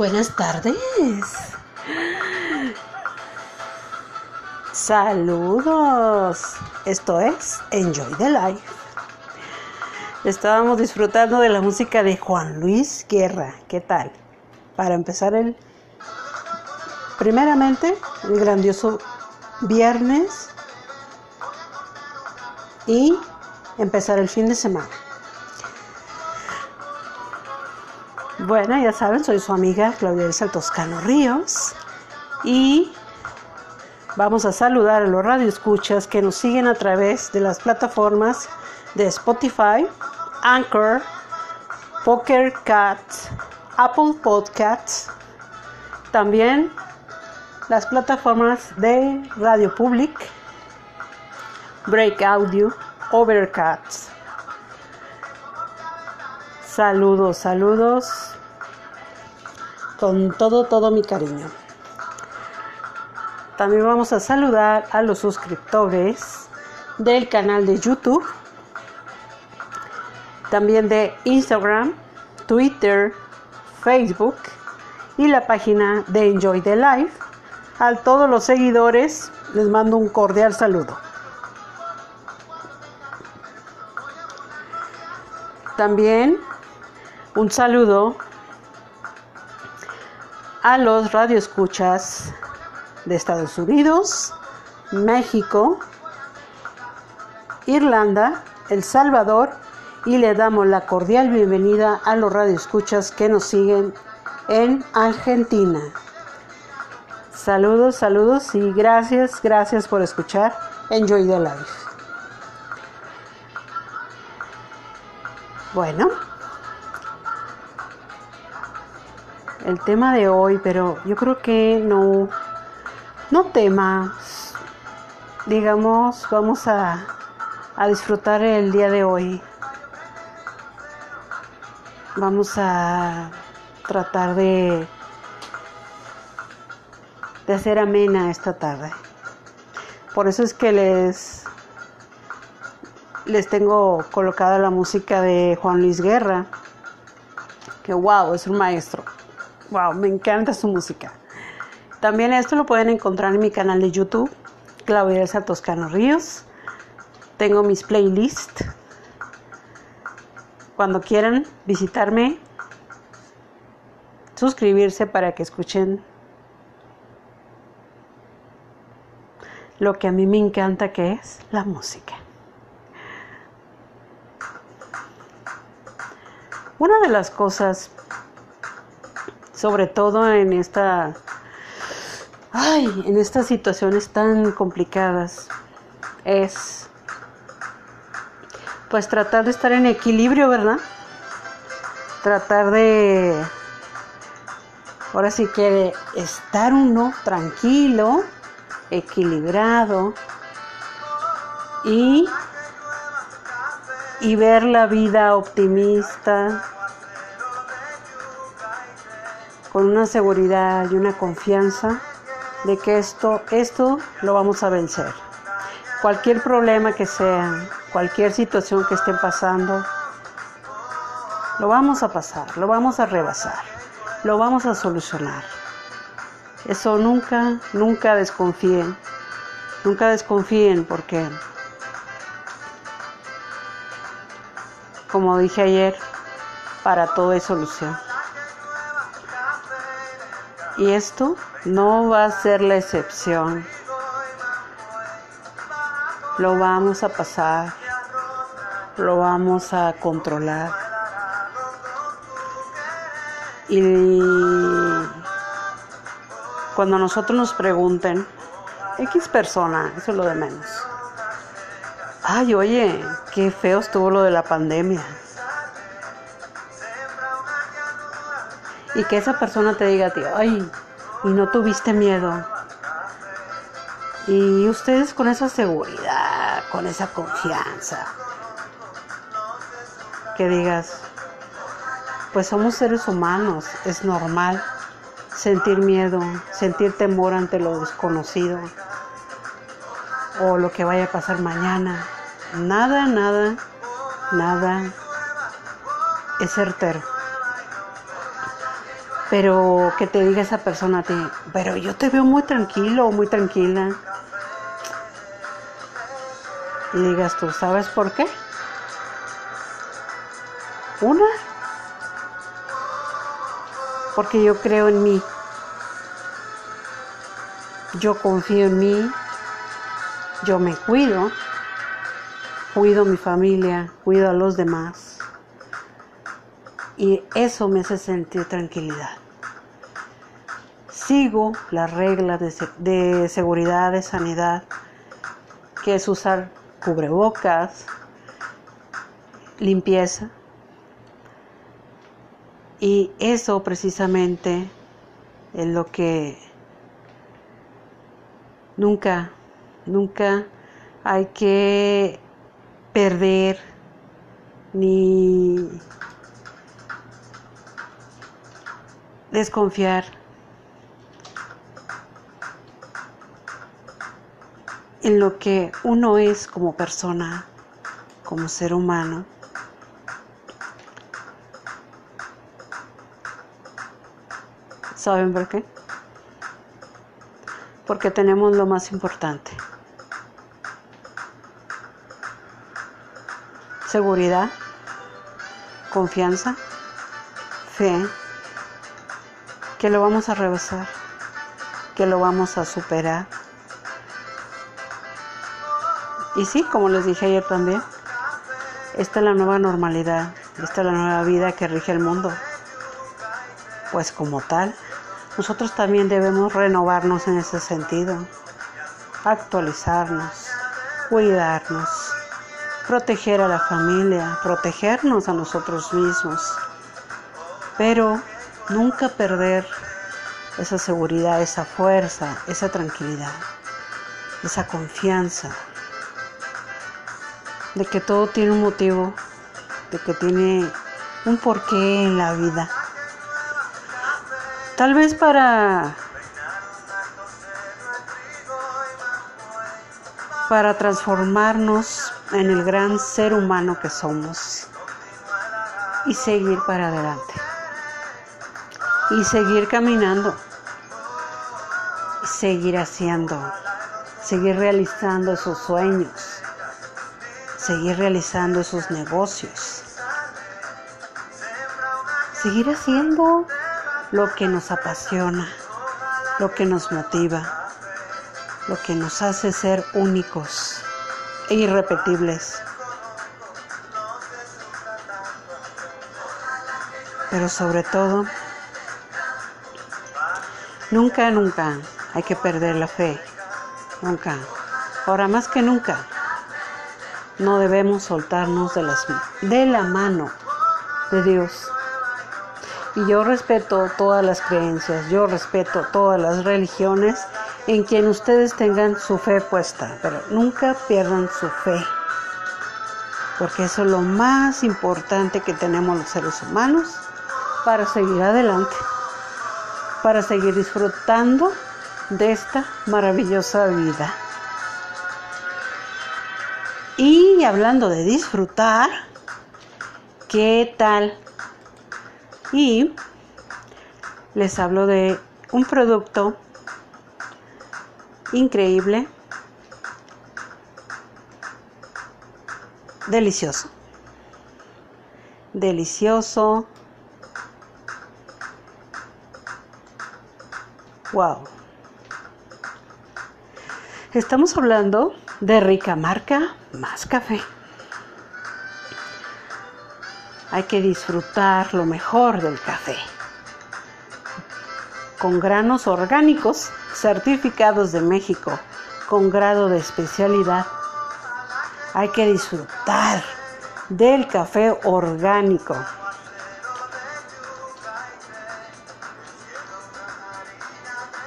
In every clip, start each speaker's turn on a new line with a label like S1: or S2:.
S1: Buenas tardes. Saludos. Esto es Enjoy the Life. Estábamos disfrutando de la música de Juan Luis Guerra. ¿Qué tal? Para empezar el... Primeramente, el grandioso viernes y empezar el fin de semana. Bueno, ya saben, soy su amiga Claudia Elsa Toscano Ríos y vamos a saludar a los radioescuchas que nos siguen a través de las plataformas de Spotify, Anchor, Poker Cat, Apple Podcasts, también las plataformas de Radio Public, Break Audio, Overcast. Saludos, saludos con todo, todo mi cariño. También vamos a saludar a los suscriptores del canal de YouTube, también de Instagram, Twitter, Facebook y la página de Enjoy the Life. A todos los seguidores les mando un cordial saludo. También un saludo a los radioescuchas de Estados Unidos, México, Irlanda, El Salvador y le damos la cordial bienvenida a los radioescuchas que nos siguen en Argentina. Saludos, saludos y gracias, gracias por escuchar Enjoy the Life. Bueno, el tema de hoy, pero yo creo que no, no tema, digamos, vamos a, a disfrutar el día de hoy. Vamos a tratar de, de hacer amena esta tarde. Por eso es que les, les tengo colocada la música de Juan Luis Guerra, que wow, es un maestro. Wow, me encanta su música. También esto lo pueden encontrar en mi canal de YouTube, Claudia Toscano Ríos. Tengo mis playlists. Cuando quieran visitarme, suscribirse para que escuchen lo que a mí me encanta que es la música. Una de las cosas sobre todo en esta ay, en estas situaciones tan complicadas es pues tratar de estar en equilibrio, ¿verdad? Tratar de ahora sí que estar uno tranquilo, equilibrado y y ver la vida optimista, con una seguridad y una confianza de que esto, esto lo vamos a vencer. Cualquier problema que sea, cualquier situación que estén pasando, lo vamos a pasar, lo vamos a rebasar, lo vamos a solucionar. Eso nunca, nunca desconfíen, nunca desconfíen porque, como dije ayer, para todo hay solución. Y esto no va a ser la excepción. Lo vamos a pasar, lo vamos a controlar. Y cuando nosotros nos pregunten, X persona, eso es lo de menos. Ay, oye, qué feo estuvo lo de la pandemia. Y que esa persona te diga a ti, ay, y no tuviste miedo. Y ustedes con esa seguridad, con esa confianza, que digas, pues somos seres humanos, es normal sentir miedo, sentir temor ante lo desconocido o lo que vaya a pasar mañana. Nada, nada, nada es certero. Pero que te diga esa persona ti, pero yo te veo muy tranquilo muy tranquila. Y digas tú, ¿sabes por qué? Una, porque yo creo en mí. Yo confío en mí. Yo me cuido. Cuido mi familia, cuido a los demás. Y eso me hace sentir tranquilidad. Sigo las reglas de, de seguridad, de sanidad, que es usar cubrebocas, limpieza, y eso precisamente es lo que nunca, nunca hay que perder ni desconfiar en lo que uno es como persona, como ser humano. ¿Saben por qué? Porque tenemos lo más importante. Seguridad, confianza, fe, que lo vamos a rebasar, que lo vamos a superar. Y sí, como les dije ayer también, esta es la nueva normalidad, esta es la nueva vida que rige el mundo. Pues como tal, nosotros también debemos renovarnos en ese sentido, actualizarnos, cuidarnos, proteger a la familia, protegernos a nosotros mismos, pero nunca perder esa seguridad, esa fuerza, esa tranquilidad, esa confianza de que todo tiene un motivo, de que tiene un porqué en la vida. Tal vez para para transformarnos en el gran ser humano que somos y seguir para adelante y seguir caminando seguir haciendo, seguir realizando esos sueños, seguir realizando esos negocios, seguir haciendo lo que nos apasiona, lo que nos motiva, lo que nos hace ser únicos e irrepetibles. Pero sobre todo, nunca, nunca hay que perder la fe. Nunca. Ahora más que nunca, no debemos soltarnos de, la mano de Dios. Y yo respeto todas las creencias, yo respeto todas las religiones en quien ustedes tengan su fe puesta, pero nunca pierdan su fe, porque eso es lo más importante que tenemos los seres humanos para seguir adelante, para seguir disfrutando de esta maravillosa vida. Y hablando de disfrutar, ¿qué tal y les hablo de un producto increíble, delicioso, delicioso, wow. Estamos hablando de rica marca más café hay que disfrutar lo mejor del café. Con granos orgánicos certificados de México, con grado de especialidad. Hay que disfrutar del café orgánico.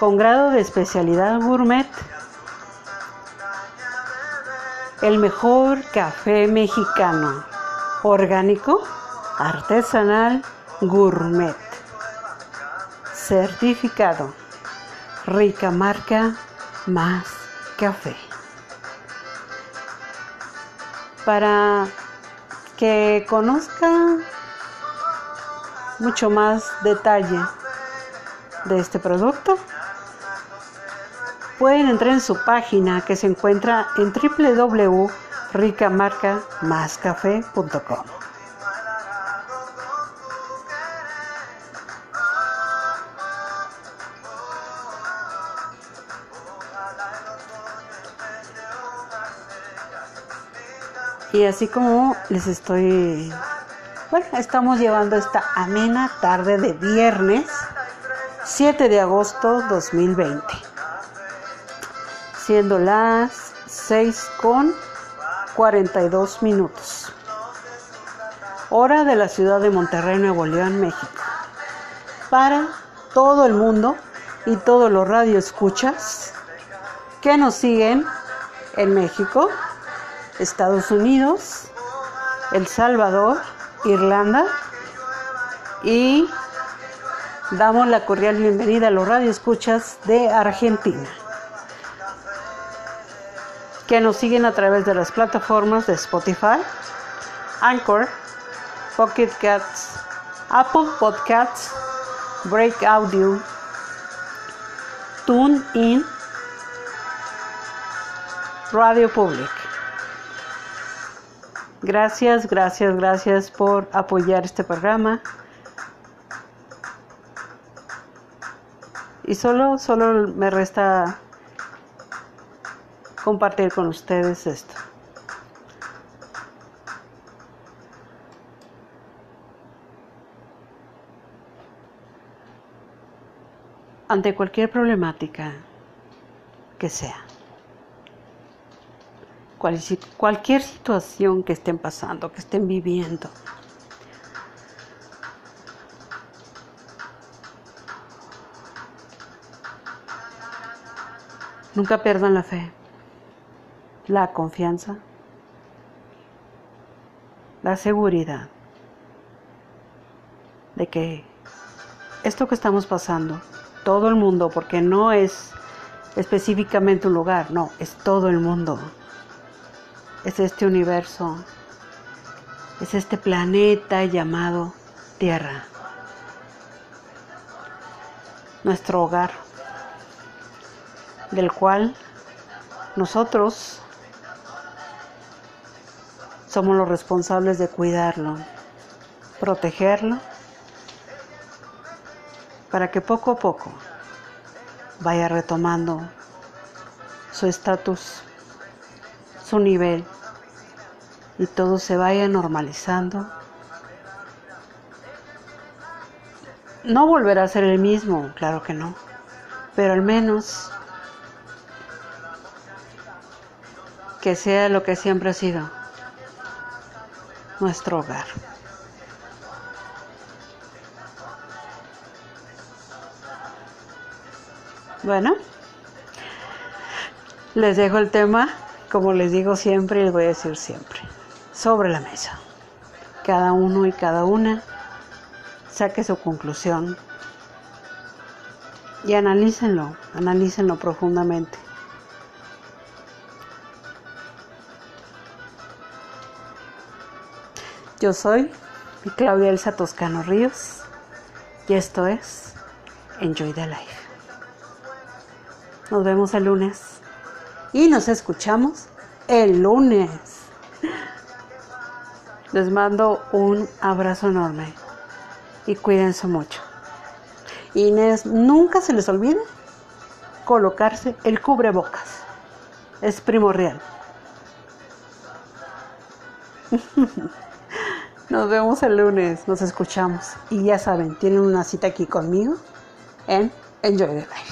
S1: Con grado de especialidad gourmet. El mejor café mexicano orgánico artesanal gourmet. Certificado. Rica marca más café. Para que conozcan mucho más detalle de este producto, pueden entrar en su página que se encuentra en www.ricamarcamascafé.com. Y así como les estoy, bueno, estamos llevando esta amena tarde de viernes 7 de agosto 2020, siendo las 6 con 42 minutos, hora de la ciudad de Monterrey, Nuevo León, México, para todo el mundo y todos los radioescuchas que nos siguen en México, Estados Unidos, El Salvador, Irlanda y damos la cordial bienvenida a los radioescuchas de Argentina que nos siguen a través de las plataformas de Spotify, Anchor, Pocket Cats, Apple Podcasts, Break Audio, TuneIn, Radio Public. Gracias, gracias, gracias por apoyar este programa. Y solo, solo me resta compartir con ustedes esto. Ante cualquier problemática que sea cualquier situación que estén pasando, que estén viviendo. Nunca pierdan la fe, la confianza, la seguridad de que esto que estamos pasando, todo el mundo, porque no es específicamente un lugar, no, es todo el mundo. Es este universo, es este planeta llamado Tierra, nuestro hogar, del cual nosotros somos los responsables de cuidarlo, protegerlo, para que poco a poco vaya retomando su estatus su nivel y todo se vaya normalizando. No volverá a ser el mismo, claro que no, pero al menos que sea lo que siempre ha sido, nuestro hogar. Bueno, les dejo el tema como les digo siempre y les voy a decir siempre, sobre la mesa. Cada uno y cada una saque su conclusión y analícenlo, analícenlo profundamente. Yo soy Claudia Elsa Toscano Ríos y esto es Enjoy the Life. Nos vemos el lunes y nos escuchamos el lunes. Les mando un abrazo enorme y cuídense mucho. Y nunca se les olvide colocarse el cubrebocas. Es primordial. Nos vemos el lunes, nos escuchamos. Y ya saben, tienen una cita aquí conmigo en Enjoy the Life.